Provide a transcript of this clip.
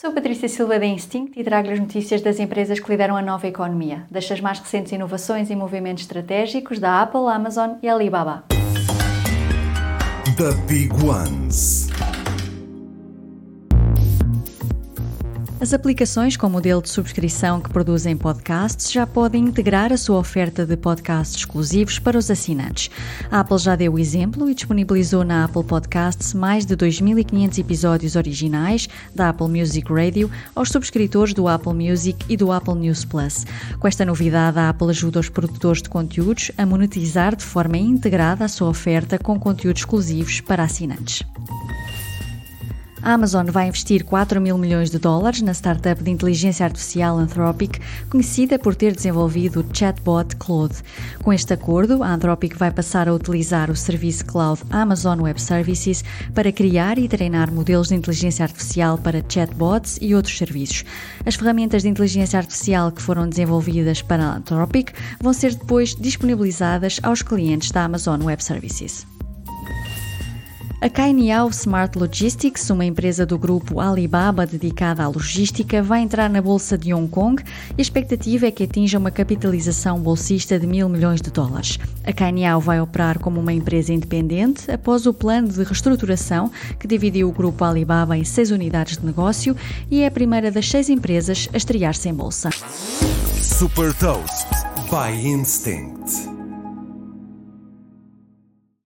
Sou Patrícia Silva da Instinct e trago-lhe as notícias das empresas que lideram a nova economia, das mais recentes inovações e movimentos estratégicos da Apple, Amazon e Alibaba. The Big Ones. As aplicações com modelo de subscrição que produzem podcasts já podem integrar a sua oferta de podcasts exclusivos para os assinantes. A Apple já deu o exemplo e disponibilizou na Apple Podcasts mais de 2.500 episódios originais da Apple Music Radio aos subscritores do Apple Music e do Apple News Plus. Com esta novidade, a Apple ajuda os produtores de conteúdos a monetizar de forma integrada a sua oferta com conteúdos exclusivos para assinantes. A Amazon vai investir 4 mil milhões de dólares na startup de inteligência artificial Anthropic, conhecida por ter desenvolvido o chatbot Claude. Com este acordo, a Anthropic vai passar a utilizar o serviço cloud Amazon Web Services para criar e treinar modelos de inteligência artificial para chatbots e outros serviços. As ferramentas de inteligência artificial que foram desenvolvidas para a Anthropic vão ser depois disponibilizadas aos clientes da Amazon Web Services. A Kainiao Smart Logistics, uma empresa do grupo Alibaba dedicada à logística, vai entrar na Bolsa de Hong Kong e a expectativa é que atinja uma capitalização bolsista de mil milhões de dólares. A Kainiao vai operar como uma empresa independente após o plano de reestruturação que dividiu o grupo Alibaba em seis unidades de negócio e é a primeira das seis empresas a estrear-se em bolsa. Super Toast by Instinct.